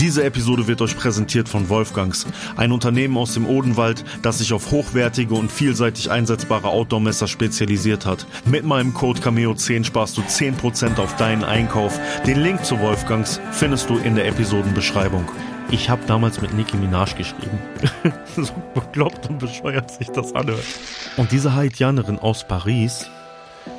Diese Episode wird euch präsentiert von Wolfgangs, ein Unternehmen aus dem Odenwald, das sich auf hochwertige und vielseitig einsetzbare Outdoor-Messer spezialisiert hat. Mit meinem Code Cameo10 sparst du 10% auf deinen Einkauf. Den Link zu Wolfgangs findest du in der Episodenbeschreibung. Ich habe damals mit Nicki Minaj geschrieben. so bekloppt und bescheuert sich das anhört. Und diese Haitianerin aus Paris,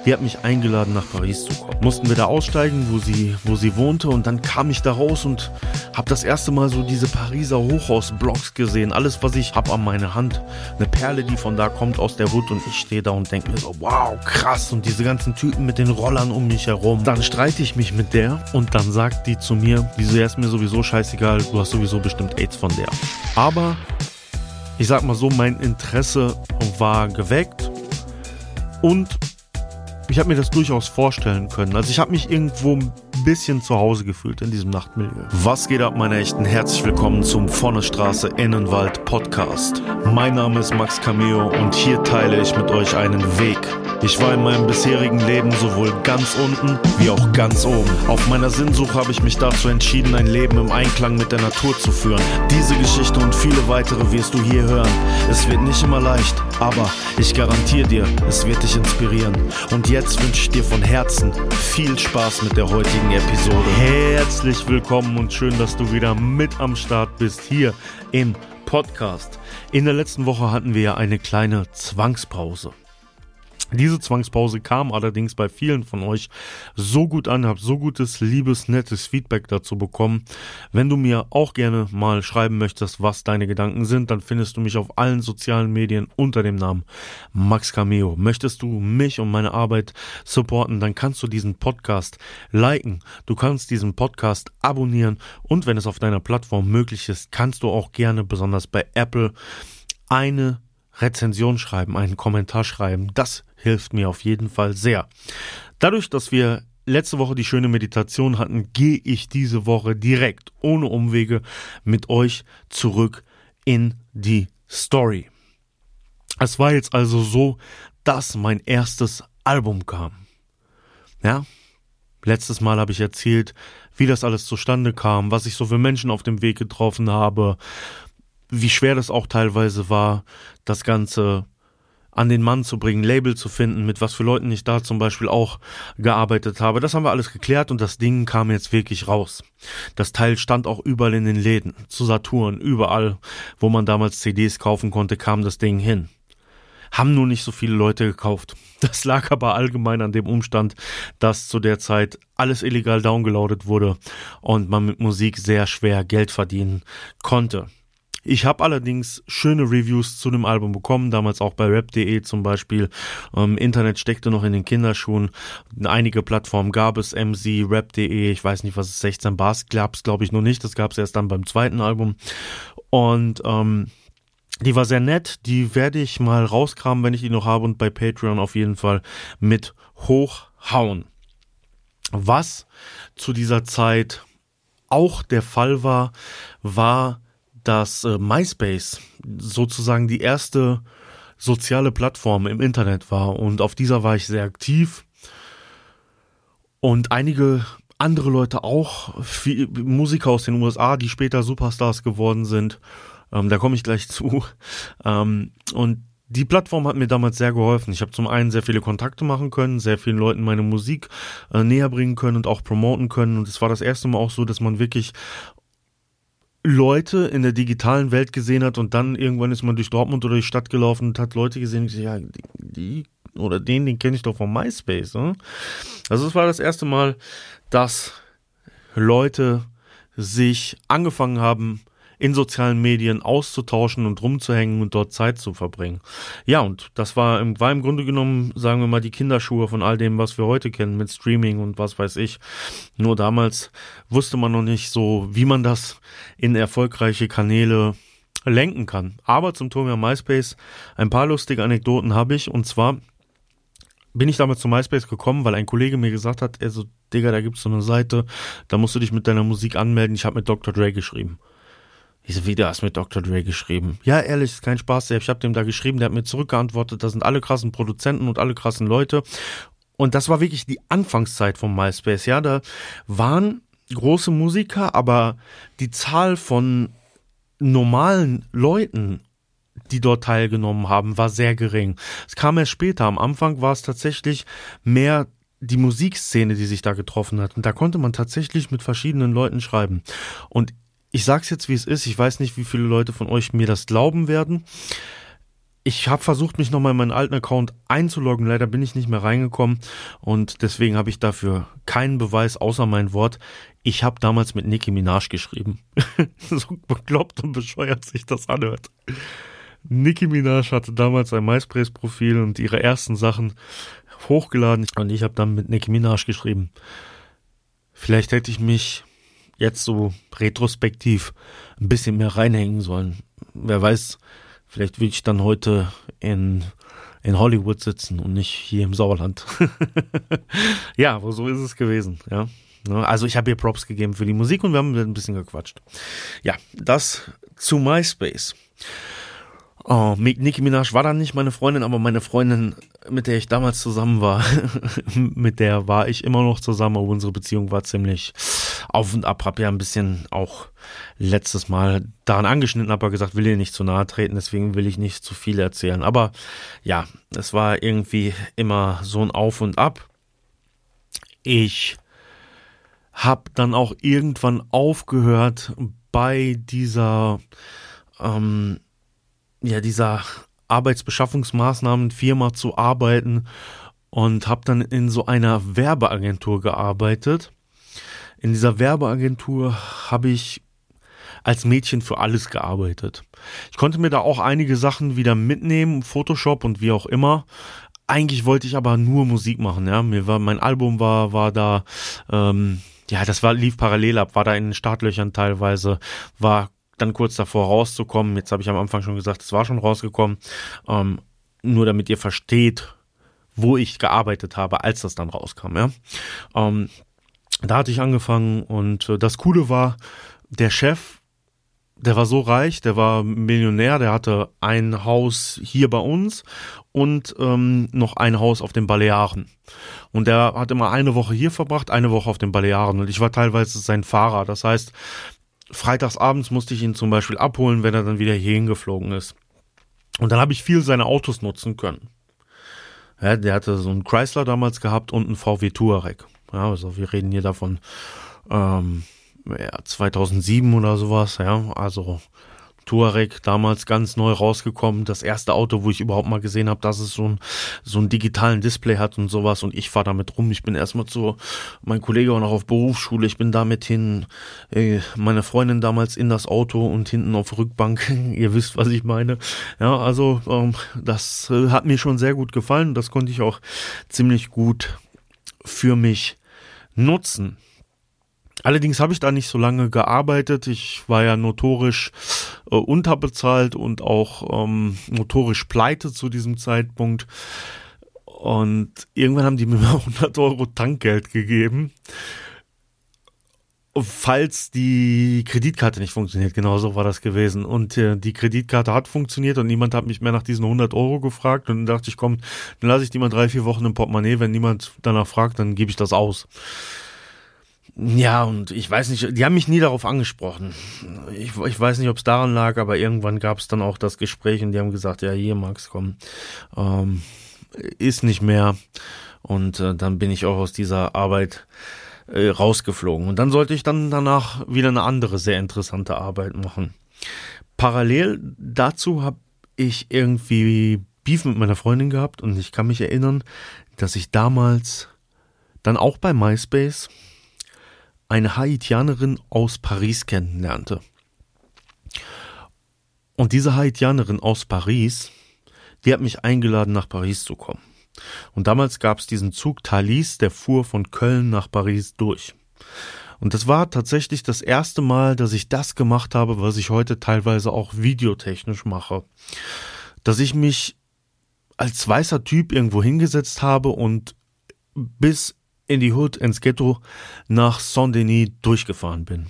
die hat mich eingeladen, nach Paris zu kommen. Mussten wir da aussteigen, wo sie, wo sie wohnte. Und dann kam ich da raus und habe das erste Mal so diese Pariser Hochhausblocks gesehen. Alles, was ich habe an meiner Hand. Eine Perle, die von da kommt aus der Hut. Und ich stehe da und denke mir so, wow, krass. Und diese ganzen Typen mit den Rollern um mich herum. Dann streite ich mich mit der und dann sagt die zu mir, wieso ist mir sowieso scheißegal, du hast sowieso bestimmt AIDS von der. Aber ich sag mal so, mein Interesse war geweckt. Und ich habe mir das durchaus vorstellen können. Also ich habe mich irgendwo ein bisschen zu Hause gefühlt in diesem Nachtmilieu. Was geht ab, meine Echten? Herzlich willkommen zum Vorne Straße Innenwald Podcast. Mein Name ist Max Cameo und hier teile ich mit euch einen Weg. Ich war in meinem bisherigen Leben sowohl ganz unten wie auch ganz oben. Auf meiner Sinnsuche habe ich mich dazu entschieden, ein Leben im Einklang mit der Natur zu führen. Diese Geschichte und viele weitere wirst du hier hören. Es wird nicht immer leicht, aber ich garantiere dir, es wird dich inspirieren. Und jetzt wünsche ich dir von Herzen viel Spaß mit der heutigen Episode. Herzlich willkommen und schön, dass du wieder mit am Start bist hier im Podcast. In der letzten Woche hatten wir ja eine kleine Zwangspause. Diese Zwangspause kam allerdings bei vielen von euch so gut an, habe so gutes, liebes, nettes Feedback dazu bekommen. Wenn du mir auch gerne mal schreiben möchtest, was deine Gedanken sind, dann findest du mich auf allen sozialen Medien unter dem Namen Max Cameo. Möchtest du mich und meine Arbeit supporten, dann kannst du diesen Podcast liken, du kannst diesen Podcast abonnieren und wenn es auf deiner Plattform möglich ist, kannst du auch gerne, besonders bei Apple, eine Rezension schreiben, einen Kommentar schreiben. Das hilft mir auf jeden Fall sehr. Dadurch, dass wir letzte Woche die schöne Meditation hatten, gehe ich diese Woche direkt, ohne Umwege, mit euch zurück in die Story. Es war jetzt also so, dass mein erstes Album kam. Ja, letztes Mal habe ich erzählt, wie das alles zustande kam, was ich so für Menschen auf dem Weg getroffen habe, wie schwer das auch teilweise war, das Ganze an den Mann zu bringen, Label zu finden, mit was für Leuten ich da zum Beispiel auch gearbeitet habe. Das haben wir alles geklärt und das Ding kam jetzt wirklich raus. Das Teil stand auch überall in den Läden, zu Saturn, überall, wo man damals CDs kaufen konnte, kam das Ding hin. Haben nur nicht so viele Leute gekauft. Das lag aber allgemein an dem Umstand, dass zu der Zeit alles illegal downgeloadet wurde und man mit Musik sehr schwer Geld verdienen konnte. Ich habe allerdings schöne Reviews zu dem Album bekommen, damals auch bei rap.de zum Beispiel. Ähm, Internet steckte noch in den Kinderschuhen. Einige Plattformen gab es, MC, rap.de, ich weiß nicht, was es 16 Bars gab es, glaube ich, noch nicht. Das gab es erst dann beim zweiten Album. Und ähm, die war sehr nett, die werde ich mal rauskramen, wenn ich die noch habe und bei Patreon auf jeden Fall mit hochhauen. Was zu dieser Zeit auch der Fall war, war dass äh, MySpace sozusagen die erste soziale Plattform im Internet war und auf dieser war ich sehr aktiv und einige andere Leute auch, viel, Musiker aus den USA, die später Superstars geworden sind. Ähm, da komme ich gleich zu. Ähm, und die Plattform hat mir damals sehr geholfen. Ich habe zum einen sehr viele Kontakte machen können, sehr vielen Leuten meine Musik äh, näher bringen können und auch promoten können. Und es war das erste Mal auch so, dass man wirklich Leute in der digitalen Welt gesehen hat und dann irgendwann ist man durch Dortmund oder die Stadt gelaufen und hat Leute gesehen, die, ja, die oder den, den kenne ich doch von MySpace. Ne? Also es war das erste Mal, dass Leute sich angefangen haben, in sozialen Medien auszutauschen und rumzuhängen und dort Zeit zu verbringen. Ja, und das war im, war im Grunde genommen, sagen wir mal, die Kinderschuhe von all dem, was wir heute kennen mit Streaming und was weiß ich. Nur damals wusste man noch nicht so, wie man das in erfolgreiche Kanäle lenken kann. Aber zum Thema MySpace ein paar lustige Anekdoten habe ich und zwar bin ich damals zu MySpace gekommen, weil ein Kollege mir gesagt hat, er so, Digga, da gibt's so eine Seite, da musst du dich mit deiner Musik anmelden. Ich habe mit Dr. Dre geschrieben. Ich so, wie, du hast mit Dr. Dre geschrieben? Ja, ehrlich, ist kein Spaß. Ich habe dem da geschrieben, der hat mir zurückgeantwortet, das sind alle krassen Produzenten und alle krassen Leute. Und das war wirklich die Anfangszeit von MySpace, ja. Da waren große Musiker, aber die Zahl von normalen Leuten, die dort teilgenommen haben, war sehr gering. Es kam erst später. Am Anfang war es tatsächlich mehr die Musikszene, die sich da getroffen hat. Und da konnte man tatsächlich mit verschiedenen Leuten schreiben. Und ich sag's jetzt, wie es ist. Ich weiß nicht, wie viele Leute von euch mir das glauben werden. Ich habe versucht, mich nochmal in meinen alten Account einzuloggen. Leider bin ich nicht mehr reingekommen und deswegen habe ich dafür keinen Beweis außer mein Wort. Ich habe damals mit Nicki Minaj geschrieben. so bekloppt und bescheuert sich das anhört. Nicki Minaj hatte damals ein MySpace-Profil und ihre ersten Sachen hochgeladen und ich habe dann mit Nicki Minaj geschrieben. Vielleicht hätte ich mich jetzt so retrospektiv ein bisschen mehr reinhängen sollen. Wer weiß, vielleicht will ich dann heute in, in Hollywood sitzen und nicht hier im Sauerland. ja, aber so ist es gewesen, ja. Also ich habe ihr Props gegeben für die Musik und wir haben ein bisschen gequatscht. Ja, das zu MySpace. Oh, Nicki Minaj war dann nicht meine Freundin, aber meine Freundin, mit der ich damals zusammen war, mit der war ich immer noch zusammen, aber unsere Beziehung war ziemlich auf und ab. Hab ja ein bisschen auch letztes Mal daran angeschnitten, aber gesagt, will ihr nicht zu nahe treten, deswegen will ich nicht zu viel erzählen. Aber ja, es war irgendwie immer so ein Auf und Ab. Ich hab dann auch irgendwann aufgehört bei dieser ähm, ja, dieser Arbeitsbeschaffungsmaßnahmenfirma zu arbeiten und habe dann in so einer Werbeagentur gearbeitet. In dieser Werbeagentur habe ich als Mädchen für alles gearbeitet. Ich konnte mir da auch einige Sachen wieder mitnehmen, Photoshop und wie auch immer. Eigentlich wollte ich aber nur Musik machen, ja. Mir war mein Album war war da ähm, ja, das war lief parallel ab, war da in den Startlöchern teilweise, war dann kurz davor rauszukommen. Jetzt habe ich am Anfang schon gesagt, es war schon rausgekommen. Ähm, nur damit ihr versteht, wo ich gearbeitet habe, als das dann rauskam. Ja? Ähm, da hatte ich angefangen und äh, das Coole war, der Chef, der war so reich, der war Millionär, der hatte ein Haus hier bei uns und ähm, noch ein Haus auf den Balearen. Und der hat immer eine Woche hier verbracht, eine Woche auf den Balearen. Und ich war teilweise sein Fahrer. Das heißt, freitagsabends musste ich ihn zum Beispiel abholen, wenn er dann wieder hierhin geflogen ist. Und dann habe ich viel seine Autos nutzen können. Ja, der hatte so einen Chrysler damals gehabt und einen VW Touareg. Ja, also wir reden hier davon ähm, ja, 2007 oder sowas. Ja, also Touareg damals ganz neu rausgekommen. Das erste Auto, wo ich überhaupt mal gesehen habe, dass es so, ein, so einen digitalen Display hat und sowas. Und ich fahre damit rum. Ich bin erstmal zu, mein Kollege war noch auf Berufsschule. Ich bin damit hin, äh, meine Freundin damals in das Auto und hinten auf Rückbank. Ihr wisst, was ich meine. Ja, also ähm, das äh, hat mir schon sehr gut gefallen. Das konnte ich auch ziemlich gut für mich nutzen. Allerdings habe ich da nicht so lange gearbeitet. Ich war ja notorisch äh, unterbezahlt und auch ähm, notorisch pleite zu diesem Zeitpunkt. Und irgendwann haben die mir 100 Euro Tankgeld gegeben. Falls die Kreditkarte nicht funktioniert, genau so war das gewesen. Und äh, die Kreditkarte hat funktioniert und niemand hat mich mehr nach diesen 100 Euro gefragt. Und dann dachte ich, komm, dann lasse ich die mal drei, vier Wochen im Portemonnaie. Wenn niemand danach fragt, dann gebe ich das aus. Ja, und ich weiß nicht, die haben mich nie darauf angesprochen. Ich, ich weiß nicht, ob es daran lag, aber irgendwann gab es dann auch das Gespräch und die haben gesagt, ja, hier, Max, komm, ähm, ist nicht mehr. Und äh, dann bin ich auch aus dieser Arbeit äh, rausgeflogen. Und dann sollte ich dann danach wieder eine andere sehr interessante Arbeit machen. Parallel dazu habe ich irgendwie Beef mit meiner Freundin gehabt und ich kann mich erinnern, dass ich damals dann auch bei MySpace eine Haitianerin aus Paris kennenlernte. Und diese Haitianerin aus Paris, die hat mich eingeladen, nach Paris zu kommen. Und damals gab es diesen Zug Thalys, der fuhr von Köln nach Paris durch. Und das war tatsächlich das erste Mal, dass ich das gemacht habe, was ich heute teilweise auch videotechnisch mache. Dass ich mich als weißer Typ irgendwo hingesetzt habe und bis in die Hood, ins Ghetto nach Saint-Denis durchgefahren bin.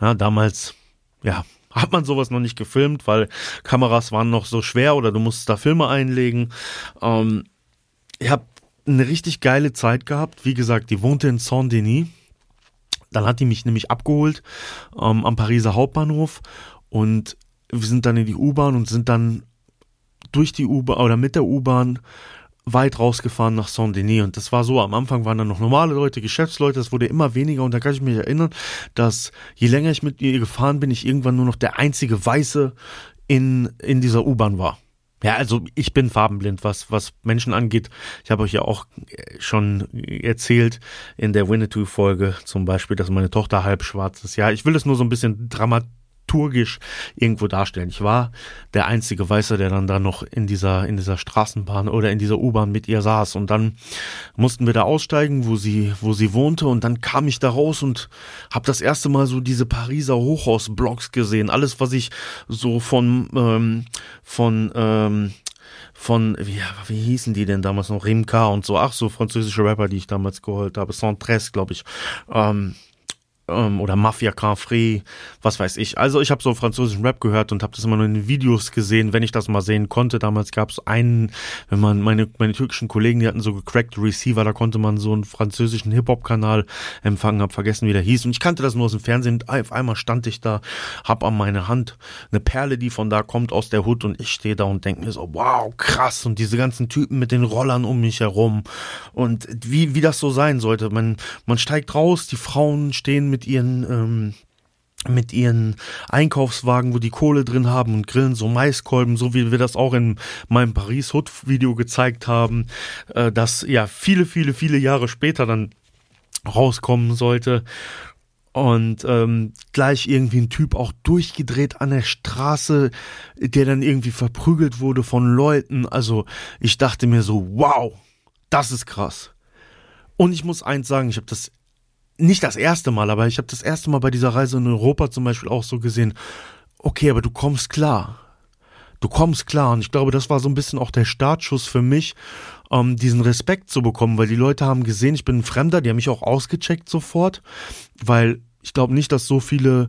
Ja, damals, ja, hat man sowas noch nicht gefilmt, weil Kameras waren noch so schwer oder du musst da Filme einlegen. Ähm, ich habe eine richtig geile Zeit gehabt. Wie gesagt, die wohnte in Saint-Denis. Dann hat die mich nämlich abgeholt ähm, am Pariser Hauptbahnhof und wir sind dann in die U-Bahn und sind dann durch die U-Bahn oder mit der U-Bahn weit rausgefahren nach Saint-Denis. Und das war so, am Anfang waren dann noch normale Leute, Geschäftsleute, das wurde immer weniger. Und da kann ich mich erinnern, dass je länger ich mit ihr gefahren bin, ich irgendwann nur noch der einzige Weiße in, in dieser U-Bahn war. Ja, also ich bin farbenblind, was, was Menschen angeht. Ich habe euch ja auch schon erzählt in der Winnetou-Folge zum Beispiel, dass meine Tochter halb schwarz ist. Ja, ich will es nur so ein bisschen dramat dramaturgisch irgendwo darstellen. Ich war der einzige Weiße, der dann da noch in dieser, in dieser Straßenbahn oder in dieser U-Bahn mit ihr saß. Und dann mussten wir da aussteigen, wo sie, wo sie wohnte. Und dann kam ich da raus und habe das erste Mal so diese Pariser Hochhausblocks gesehen. Alles, was ich so von, ähm, von, ähm, von, wie, wie hießen die denn damals noch? Rimka und so, ach so, französische Rapper, die ich damals geholt habe. Santres, glaube ich. Ähm, ähm, oder Mafia Canfré, was weiß ich. Also ich habe so französischen Rap gehört und habe das immer nur in Videos gesehen, wenn ich das mal sehen konnte. Damals gab es einen, wenn man meine meine türkischen Kollegen, die hatten so gecracked Receiver, da konnte man so einen französischen Hip Hop Kanal empfangen, habe vergessen wie der hieß und ich kannte das nur aus dem Fernsehen. Auf einmal stand ich da, hab an meine Hand eine Perle, die von da kommt aus der Hut und ich stehe da und denke mir so, wow, krass und diese ganzen Typen mit den Rollern um mich herum und wie wie das so sein sollte. Man man steigt raus, die Frauen stehen mit mit ihren ähm, mit ihren Einkaufswagen, wo die Kohle drin haben und grillen so Maiskolben, so wie wir das auch in meinem Paris Hood Video gezeigt haben, äh, das ja viele, viele, viele Jahre später dann rauskommen sollte. Und ähm, gleich irgendwie ein Typ auch durchgedreht an der Straße, der dann irgendwie verprügelt wurde von Leuten. Also ich dachte mir so, wow, das ist krass. Und ich muss eins sagen, ich habe das nicht das erste Mal, aber ich habe das erste Mal bei dieser Reise in Europa zum Beispiel auch so gesehen, okay, aber du kommst klar. Du kommst klar. Und ich glaube, das war so ein bisschen auch der Startschuss für mich, ähm, diesen Respekt zu bekommen, weil die Leute haben gesehen, ich bin ein Fremder, die haben mich auch ausgecheckt sofort, weil ich glaube nicht, dass so viele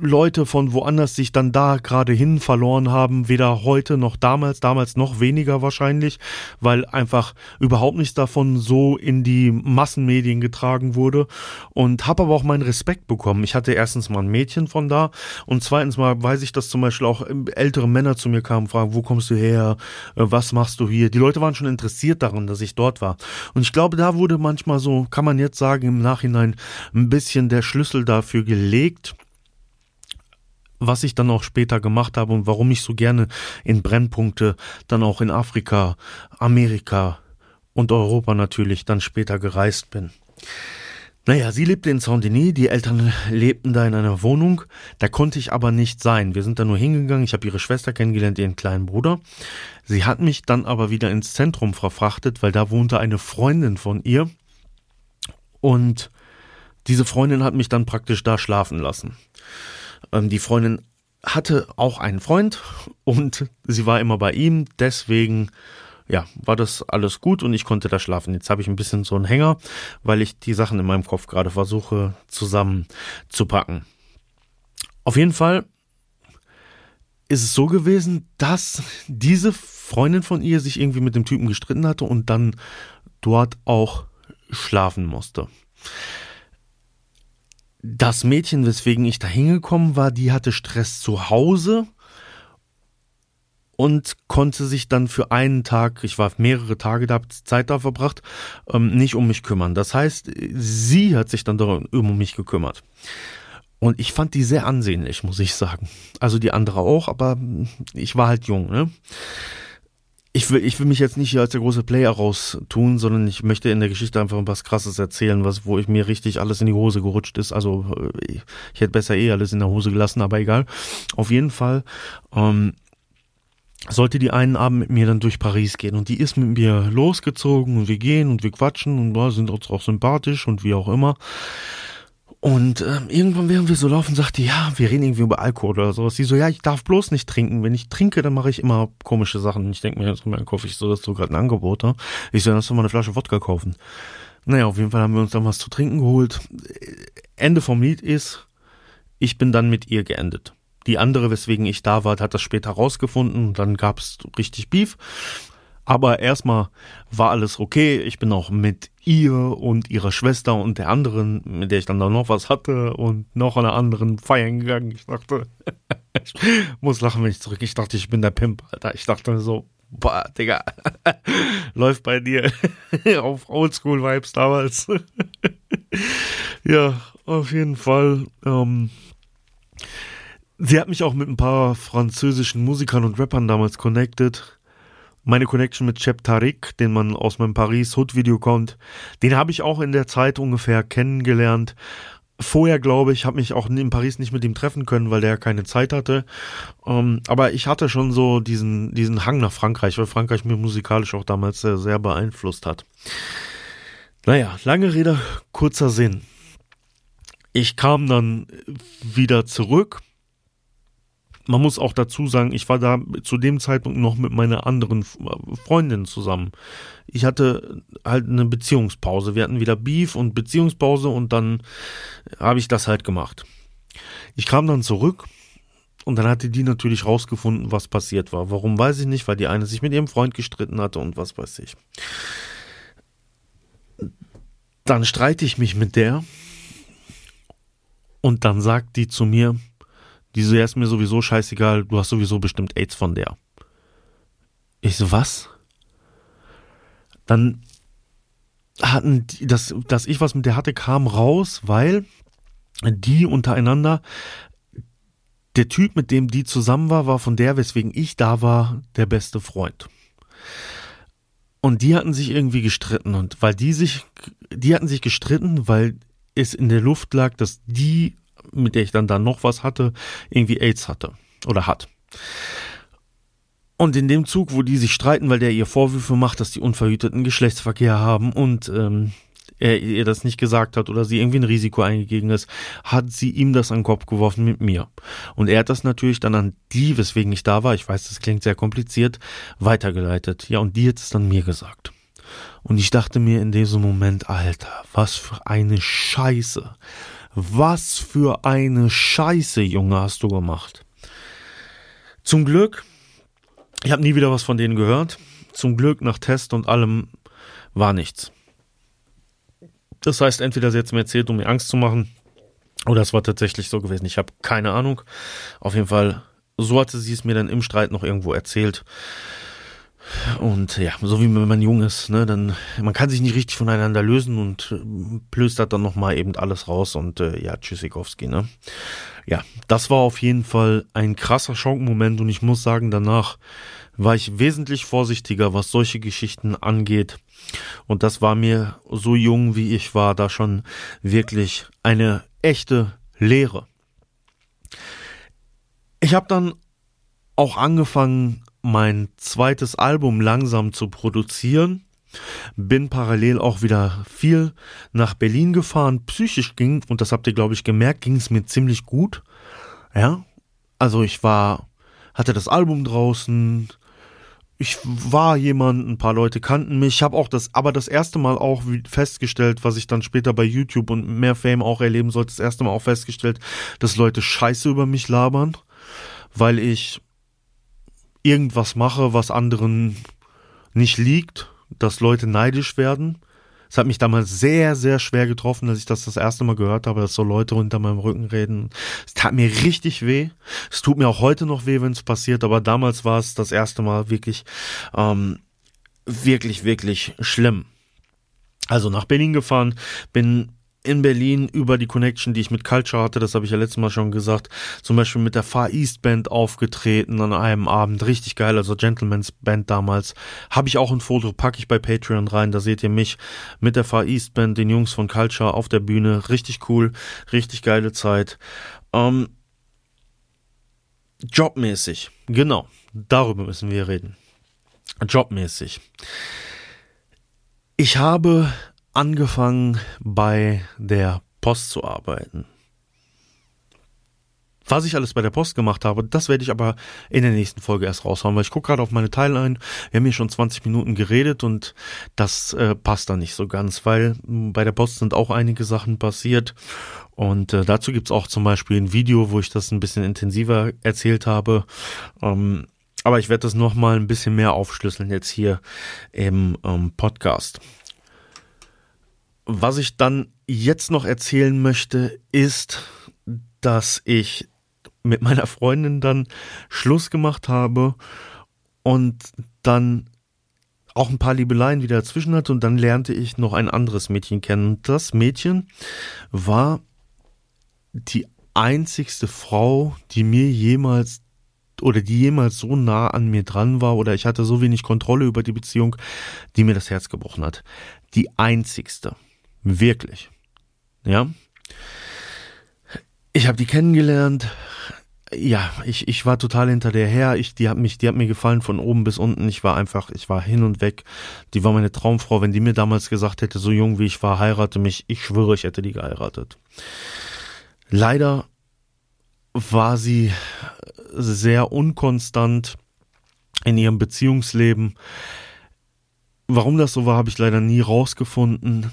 Leute von woanders sich dann da gerade hin verloren haben, weder heute noch damals, damals noch weniger wahrscheinlich, weil einfach überhaupt nichts davon so in die Massenmedien getragen wurde und habe aber auch meinen Respekt bekommen. Ich hatte erstens mal ein Mädchen von da und zweitens mal weiß ich, dass zum Beispiel auch ältere Männer zu mir kamen, fragen, wo kommst du her, äh, was machst du hier? Die Leute waren schon interessiert daran, dass ich dort war und ich glaube, da wurde manchmal so, kann man jetzt sagen, im Nachhinein ein bisschen der Schlüssel dafür gelegt, was ich dann auch später gemacht habe und warum ich so gerne in Brennpunkte dann auch in Afrika, Amerika und Europa natürlich dann später gereist bin. Naja, sie lebte in Saint-Denis, die Eltern lebten da in einer Wohnung, da konnte ich aber nicht sein. Wir sind da nur hingegangen, ich habe ihre Schwester kennengelernt, ihren kleinen Bruder. Sie hat mich dann aber wieder ins Zentrum verfrachtet, weil da wohnte eine Freundin von ihr und diese Freundin hat mich dann praktisch da schlafen lassen. Ähm, die Freundin hatte auch einen Freund und sie war immer bei ihm, deswegen ja, war das alles gut und ich konnte da schlafen. Jetzt habe ich ein bisschen so einen Hänger, weil ich die Sachen in meinem Kopf gerade versuche zusammenzupacken. Auf jeden Fall ist es so gewesen, dass diese Freundin von ihr sich irgendwie mit dem Typen gestritten hatte und dann dort auch schlafen musste das Mädchen, weswegen ich da hingekommen war, die hatte Stress zu Hause und konnte sich dann für einen Tag, ich war mehrere Tage da, Zeit da verbracht, ähm, nicht um mich kümmern. Das heißt, sie hat sich dann darum, um mich gekümmert. Und ich fand die sehr ansehnlich, muss ich sagen. Also die andere auch, aber ich war halt jung, ne? Ich will, ich will mich jetzt nicht hier als der große Player raustun, sondern ich möchte in der Geschichte einfach was Krasses erzählen, was, wo ich mir richtig alles in die Hose gerutscht ist. Also ich, äh, ich hätte besser eh alles in der Hose gelassen, aber egal. Auf jeden Fall ähm, sollte die einen Abend mit mir dann durch Paris gehen und die ist mit mir losgezogen und wir gehen und wir quatschen und ja, sind uns auch sympathisch und wie auch immer. Und ähm, irgendwann, während wir so laufen, sagt die, ja, wir reden irgendwie über Alkohol oder sowas. Sie so, ja, ich darf bloß nicht trinken. Wenn ich trinke, dann mache ich immer komische Sachen. Ich denke mir, jetzt kaufe ich so, das ist so gerade ein Angebot. Ne? Ich so, hast du mal eine Flasche Wodka kaufen. Naja, auf jeden Fall haben wir uns dann was zu trinken geholt. Ende vom Lied ist, ich bin dann mit ihr geendet. Die andere, weswegen ich da war, hat das später rausgefunden. Dann gab's richtig Beef. Aber erstmal war alles okay. Ich bin auch mit ihr und ihrer Schwester und der anderen, mit der ich dann da noch was hatte und noch einer anderen feiern gegangen. Ich dachte, ich muss lachen, wenn ich zurück. Ich dachte, ich bin der Pimp, Alter. Ich dachte so, boah, Digga, läuft bei dir auf Oldschool-Vibes damals. ja, auf jeden Fall. Ähm, sie hat mich auch mit ein paar französischen Musikern und Rappern damals connected meine Connection mit Cheb Tariq, den man aus meinem Paris Hood Video kommt, den habe ich auch in der Zeit ungefähr kennengelernt. Vorher glaube ich, habe mich auch in Paris nicht mit ihm treffen können, weil der keine Zeit hatte. Ähm, aber ich hatte schon so diesen diesen Hang nach Frankreich, weil Frankreich mir musikalisch auch damals sehr, sehr beeinflusst hat. Naja, lange Rede, kurzer Sinn. Ich kam dann wieder zurück man muss auch dazu sagen, ich war da zu dem Zeitpunkt noch mit meiner anderen Freundin zusammen. Ich hatte halt eine Beziehungspause. Wir hatten wieder Beef und Beziehungspause und dann habe ich das halt gemacht. Ich kam dann zurück und dann hatte die natürlich rausgefunden, was passiert war. Warum weiß ich nicht, weil die eine sich mit ihrem Freund gestritten hatte und was weiß ich. Dann streite ich mich mit der und dann sagt die zu mir, die so, ja, ist mir sowieso scheißegal, du hast sowieso bestimmt AIDS von der. Ich so, was? Dann hatten die, dass, dass ich was mit der hatte, kam raus, weil die untereinander, der Typ, mit dem die zusammen war, war von der, weswegen ich da war, der beste Freund. Und die hatten sich irgendwie gestritten und weil die sich, die hatten sich gestritten, weil es in der Luft lag, dass die mit der ich dann da noch was hatte, irgendwie AIDS hatte oder hat. Und in dem Zug, wo die sich streiten, weil der ihr Vorwürfe macht, dass die unverhüteten Geschlechtsverkehr haben und ähm, er ihr das nicht gesagt hat oder sie irgendwie ein Risiko eingegangen ist, hat sie ihm das an den Kopf geworfen mit mir. Und er hat das natürlich dann an die, weswegen ich da war, ich weiß, das klingt sehr kompliziert, weitergeleitet. Ja, und die hat es dann mir gesagt. Und ich dachte mir in diesem Moment, Alter, was für eine Scheiße. Was für eine Scheiße, Junge, hast du gemacht. Zum Glück, ich habe nie wieder was von denen gehört. Zum Glück nach Test und allem war nichts. Das heißt, entweder sie hat es mir erzählt, um mir Angst zu machen, oder es war tatsächlich so gewesen. Ich habe keine Ahnung. Auf jeden Fall, so hatte sie es mir dann im Streit noch irgendwo erzählt. Und ja, so wie wenn man jung ist, ne, dann man kann sich nicht richtig voneinander lösen und äh, plöstert dann nochmal eben alles raus und äh, ja, Tschüssikowski, ne? Ja, das war auf jeden Fall ein krasser Schockmoment und ich muss sagen, danach war ich wesentlich vorsichtiger, was solche Geschichten angeht. Und das war mir so jung wie ich war, da schon wirklich eine echte Lehre. Ich habe dann auch angefangen, mein zweites Album langsam zu produzieren. Bin parallel auch wieder viel nach Berlin gefahren. Psychisch ging, und das habt ihr, glaube ich, gemerkt, ging es mir ziemlich gut. Ja. Also ich war, hatte das Album draußen. Ich war jemand, ein paar Leute kannten mich. Ich habe auch das, aber das erste Mal auch festgestellt, was ich dann später bei YouTube und mehr Fame auch erleben sollte, das erste Mal auch festgestellt, dass Leute Scheiße über mich labern, weil ich irgendwas mache, was anderen nicht liegt, dass Leute neidisch werden. Es hat mich damals sehr, sehr schwer getroffen, dass ich das das erste Mal gehört habe, dass so Leute unter meinem Rücken reden. Es tat mir richtig weh. Es tut mir auch heute noch weh, wenn es passiert, aber damals war es das erste Mal wirklich, ähm, wirklich, wirklich schlimm. Also nach Berlin gefahren, bin in Berlin über die Connection, die ich mit Culture hatte, das habe ich ja letztes Mal schon gesagt, zum Beispiel mit der Far East Band aufgetreten an einem Abend, richtig geil, also Gentleman's Band damals, habe ich auch ein Foto, packe ich bei Patreon rein, da seht ihr mich mit der Far East Band, den Jungs von Culture auf der Bühne, richtig cool, richtig geile Zeit. Ähm, jobmäßig, genau, darüber müssen wir reden. Jobmäßig. Ich habe angefangen bei der Post zu arbeiten. Was ich alles bei der Post gemacht habe, das werde ich aber in der nächsten Folge erst raushauen, weil ich gucke gerade auf meine Timeline. Wir haben hier schon 20 Minuten geredet und das äh, passt da nicht so ganz, weil bei der Post sind auch einige Sachen passiert. Und äh, dazu gibt's auch zum Beispiel ein Video, wo ich das ein bisschen intensiver erzählt habe. Ähm, Aber ich werde das nochmal ein bisschen mehr aufschlüsseln jetzt hier im ähm, Podcast. Was ich dann jetzt noch erzählen möchte, ist, dass ich mit meiner Freundin dann Schluss gemacht habe und dann auch ein paar Liebeleien wieder dazwischen hatte und dann lernte ich noch ein anderes Mädchen kennen. Das Mädchen war die einzigste Frau, die mir jemals oder die jemals so nah an mir dran war oder ich hatte so wenig Kontrolle über die Beziehung, die mir das Herz gebrochen hat. Die einzigste. Wirklich. Ja. Ich habe die kennengelernt. Ja, ich, ich war total hinter der her. Ich, die hat mich, die hat mir gefallen von oben bis unten. Ich war einfach, ich war hin und weg. Die war meine Traumfrau. Wenn die mir damals gesagt hätte, so jung wie ich war, heirate mich, ich schwöre, ich hätte die geheiratet. Leider war sie sehr unkonstant in ihrem Beziehungsleben. Warum das so war, habe ich leider nie rausgefunden.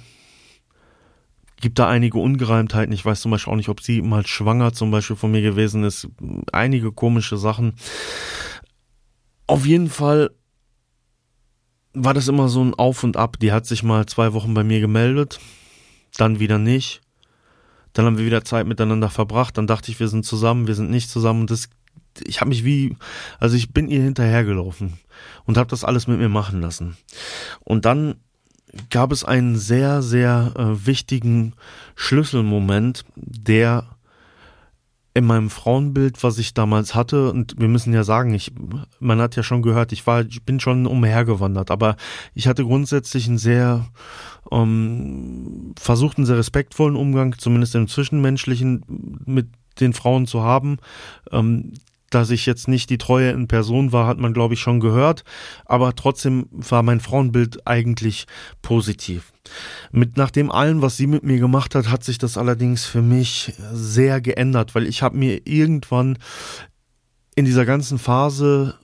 Gibt da einige Ungereimtheiten. Ich weiß zum Beispiel auch nicht, ob sie mal schwanger zum Beispiel von mir gewesen ist. Einige komische Sachen. Auf jeden Fall war das immer so ein Auf und Ab. Die hat sich mal zwei Wochen bei mir gemeldet, dann wieder nicht. Dann haben wir wieder Zeit miteinander verbracht. Dann dachte ich, wir sind zusammen, wir sind nicht zusammen. Und das ich habe mich wie, also ich bin ihr hinterhergelaufen und habe das alles mit mir machen lassen. Und dann gab es einen sehr, sehr äh, wichtigen Schlüsselmoment, der in meinem Frauenbild, was ich damals hatte, und wir müssen ja sagen, ich, man hat ja schon gehört, ich war, ich bin schon umhergewandert, aber ich hatte grundsätzlich einen sehr ähm, versucht, einen sehr respektvollen Umgang, zumindest im Zwischenmenschlichen, mit den Frauen zu haben. Ähm, dass ich jetzt nicht die Treue in Person war, hat man, glaube ich, schon gehört. Aber trotzdem war mein Frauenbild eigentlich positiv. Mit nachdem allen, was sie mit mir gemacht hat, hat sich das allerdings für mich sehr geändert, weil ich habe mir irgendwann in dieser ganzen Phase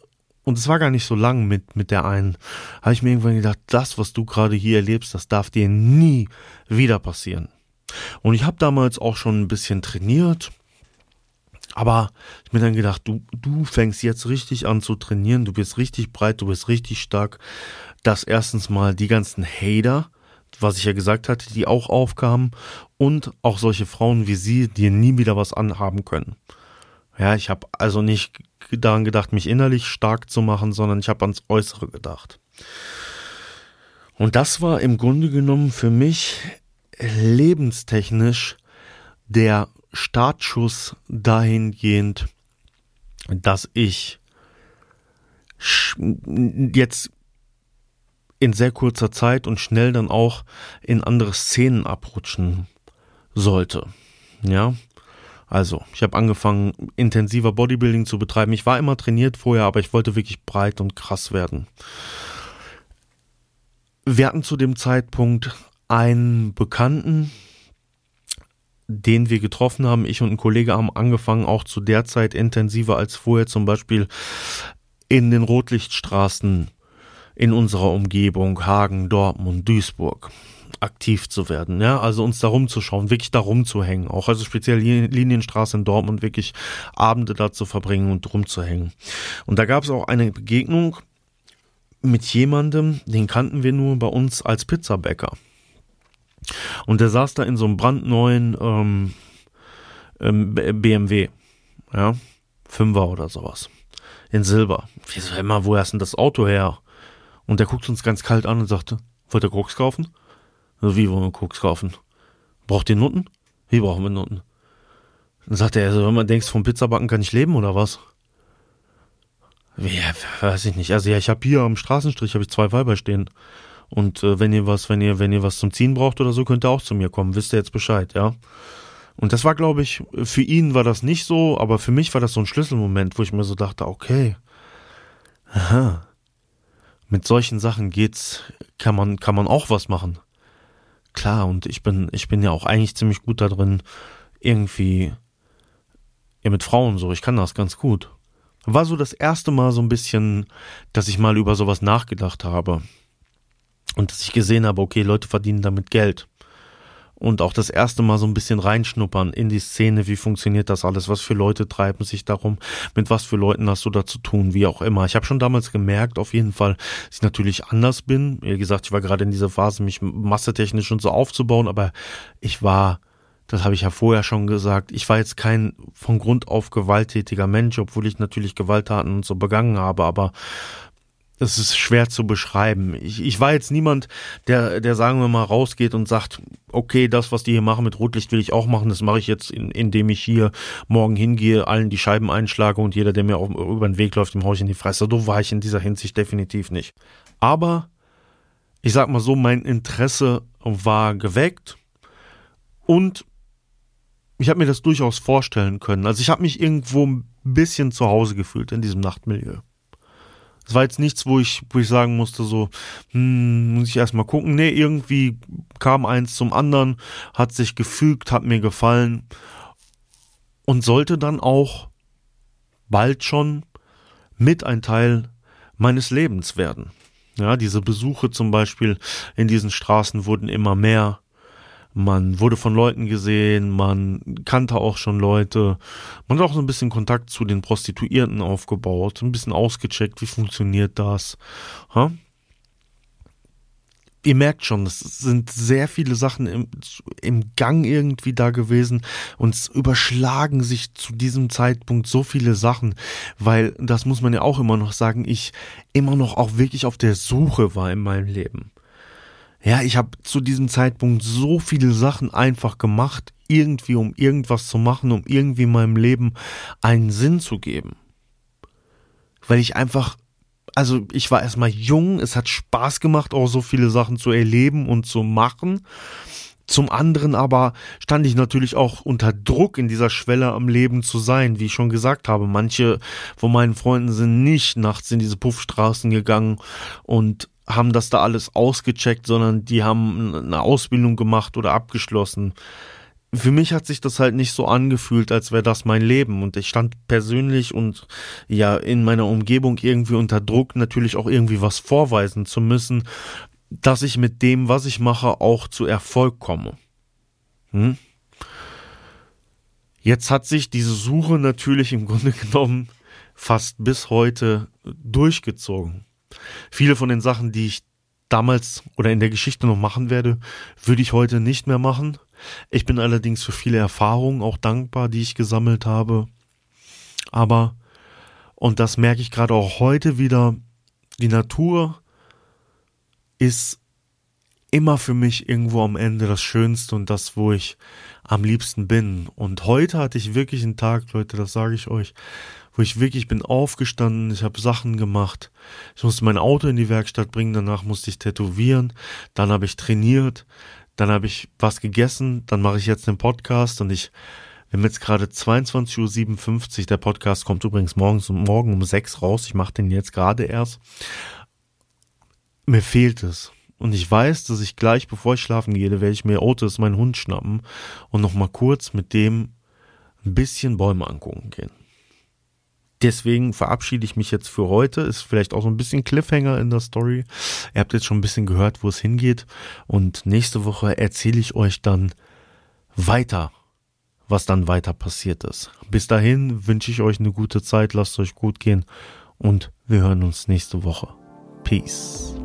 und es war gar nicht so lang mit, mit der einen, habe ich mir irgendwann gedacht, das, was du gerade hier erlebst, das darf dir nie wieder passieren. Und ich habe damals auch schon ein bisschen trainiert, aber ich mir dann gedacht, du, du fängst jetzt richtig an zu trainieren, du bist richtig breit, du bist richtig stark, dass erstens mal die ganzen Hater, was ich ja gesagt hatte, die auch aufkamen und auch solche Frauen wie sie dir nie wieder was anhaben können. Ja, ich habe also nicht daran gedacht, mich innerlich stark zu machen, sondern ich habe ans Äußere gedacht. Und das war im Grunde genommen für mich lebenstechnisch der Startschuss dahingehend, dass ich jetzt in sehr kurzer Zeit und schnell dann auch in andere Szenen abrutschen sollte. Ja, also ich habe angefangen intensiver Bodybuilding zu betreiben. Ich war immer trainiert vorher, aber ich wollte wirklich breit und krass werden. Wir hatten zu dem Zeitpunkt einen Bekannten, den wir getroffen haben, ich und ein Kollege haben angefangen, auch zu der Zeit intensiver als vorher zum Beispiel in den Rotlichtstraßen in unserer Umgebung, Hagen, Dortmund, Duisburg, aktiv zu werden, ja, also uns da rumzuschauen, wirklich da rumzuhängen, auch also speziell Linienstraße in Dortmund wirklich Abende da zu verbringen und rumzuhängen. Und da gab es auch eine Begegnung mit jemandem, den kannten wir nur bei uns als Pizzabäcker. Und der saß da in so einem brandneuen ähm, ähm, BMW, ja, Fünfer oder sowas, in Silber. Ich so, immer, wo hast denn das Auto her? Und der guckt uns ganz kalt an und sagte, wollt ihr Koks kaufen? Also, wie wollen wir Koks kaufen? Braucht ihr Nutten? Wie brauchen wir Nutten? Dann sagte er, also, wenn man denkt, vom Pizzabacken kann ich leben oder was? Ja, weiß ich nicht. Also ja, ich habe hier am Straßenstrich habe ich zwei Weiber stehen. Und äh, wenn ihr was, wenn ihr, wenn ihr was zum Ziehen braucht oder so, könnt ihr auch zu mir kommen. Wisst ihr jetzt Bescheid, ja? Und das war, glaube ich, für ihn war das nicht so, aber für mich war das so ein Schlüsselmoment, wo ich mir so dachte, okay, aha, mit solchen Sachen geht's, kann man, kann man auch was machen. Klar, und ich bin, ich bin ja auch eigentlich ziemlich gut da drin, irgendwie, ja, mit Frauen so, ich kann das ganz gut. War so das erste Mal so ein bisschen, dass ich mal über sowas nachgedacht habe. Und dass ich gesehen habe, okay, Leute verdienen damit Geld. und auch das erste Mal so ein bisschen reinschnuppern in die Szene, wie funktioniert das alles, was für Leute treiben sich darum, mit was für Leuten hast du da zu tun, wie auch immer. Ich habe schon damals gemerkt, auf jeden Fall, dass ich natürlich anders bin. Wie gesagt, ich war gerade in dieser Phase, mich massetechnisch und so aufzubauen, aber ich war das habe ich ja vorher schon gesagt, ich war jetzt kein von Grund auf gewalttätiger Mensch, obwohl ich natürlich Gewalttaten und so begangen habe, aber das ist schwer zu beschreiben. Ich, ich war jetzt niemand, der, der sagen wir mal rausgeht und sagt, okay, das, was die hier machen mit Rotlicht, will ich auch machen. Das mache ich jetzt, in, indem ich hier morgen hingehe, allen die Scheiben einschlage und jeder, der mir auch über den Weg läuft, dem hau ich in die Fresse. So war ich in dieser Hinsicht definitiv nicht. Aber ich sag mal so, mein Interesse war geweckt und ich habe mir das durchaus vorstellen können. Also ich habe mich irgendwo ein bisschen zu Hause gefühlt in diesem Nachtmilieu. Es war jetzt nichts, wo ich, wo ich sagen musste, so, hm, muss ich erstmal gucken. Nee, irgendwie kam eins zum anderen, hat sich gefügt, hat mir gefallen und sollte dann auch bald schon mit ein Teil meines Lebens werden. Ja, diese Besuche zum Beispiel in diesen Straßen wurden immer mehr man wurde von Leuten gesehen, man kannte auch schon Leute, man hat auch so ein bisschen Kontakt zu den Prostituierten aufgebaut, ein bisschen ausgecheckt, wie funktioniert das. Ha? Ihr merkt schon, es sind sehr viele Sachen im, im Gang irgendwie da gewesen und es überschlagen sich zu diesem Zeitpunkt so viele Sachen, weil, das muss man ja auch immer noch sagen, ich immer noch auch wirklich auf der Suche war in meinem Leben. Ja, ich habe zu diesem Zeitpunkt so viele Sachen einfach gemacht, irgendwie um irgendwas zu machen, um irgendwie meinem Leben einen Sinn zu geben. Weil ich einfach, also ich war erstmal jung, es hat Spaß gemacht, auch so viele Sachen zu erleben und zu machen. Zum anderen aber stand ich natürlich auch unter Druck in dieser Schwelle am Leben zu sein, wie ich schon gesagt habe. Manche von meinen Freunden sind nicht nachts in diese Puffstraßen gegangen und haben das da alles ausgecheckt, sondern die haben eine Ausbildung gemacht oder abgeschlossen. Für mich hat sich das halt nicht so angefühlt, als wäre das mein Leben. Und ich stand persönlich und ja in meiner Umgebung irgendwie unter Druck, natürlich auch irgendwie was vorweisen zu müssen, dass ich mit dem, was ich mache, auch zu Erfolg komme. Hm? Jetzt hat sich diese Suche natürlich im Grunde genommen fast bis heute durchgezogen. Viele von den Sachen, die ich damals oder in der Geschichte noch machen werde, würde ich heute nicht mehr machen. Ich bin allerdings für viele Erfahrungen auch dankbar, die ich gesammelt habe. Aber, und das merke ich gerade auch heute wieder, die Natur ist immer für mich irgendwo am Ende das Schönste und das, wo ich am liebsten bin. Und heute hatte ich wirklich einen Tag, Leute, das sage ich euch, wo ich wirklich bin aufgestanden, ich habe Sachen gemacht. Ich musste mein Auto in die Werkstatt bringen, danach musste ich tätowieren, dann habe ich trainiert, dann habe ich was gegessen, dann mache ich jetzt den Podcast und ich wir haben jetzt gerade 22.57 Uhr. Der Podcast kommt übrigens morgens morgen um 6 raus. Ich mache den jetzt gerade erst. Mir fehlt es. Und ich weiß, dass ich gleich, bevor ich schlafen gehe, werde ich mir Otis, meinen Hund, schnappen und nochmal kurz mit dem ein bisschen Bäume angucken gehen. Deswegen verabschiede ich mich jetzt für heute. Ist vielleicht auch so ein bisschen Cliffhanger in der Story. Ihr habt jetzt schon ein bisschen gehört, wo es hingeht. Und nächste Woche erzähle ich euch dann weiter, was dann weiter passiert ist. Bis dahin wünsche ich euch eine gute Zeit. Lasst euch gut gehen. Und wir hören uns nächste Woche. Peace.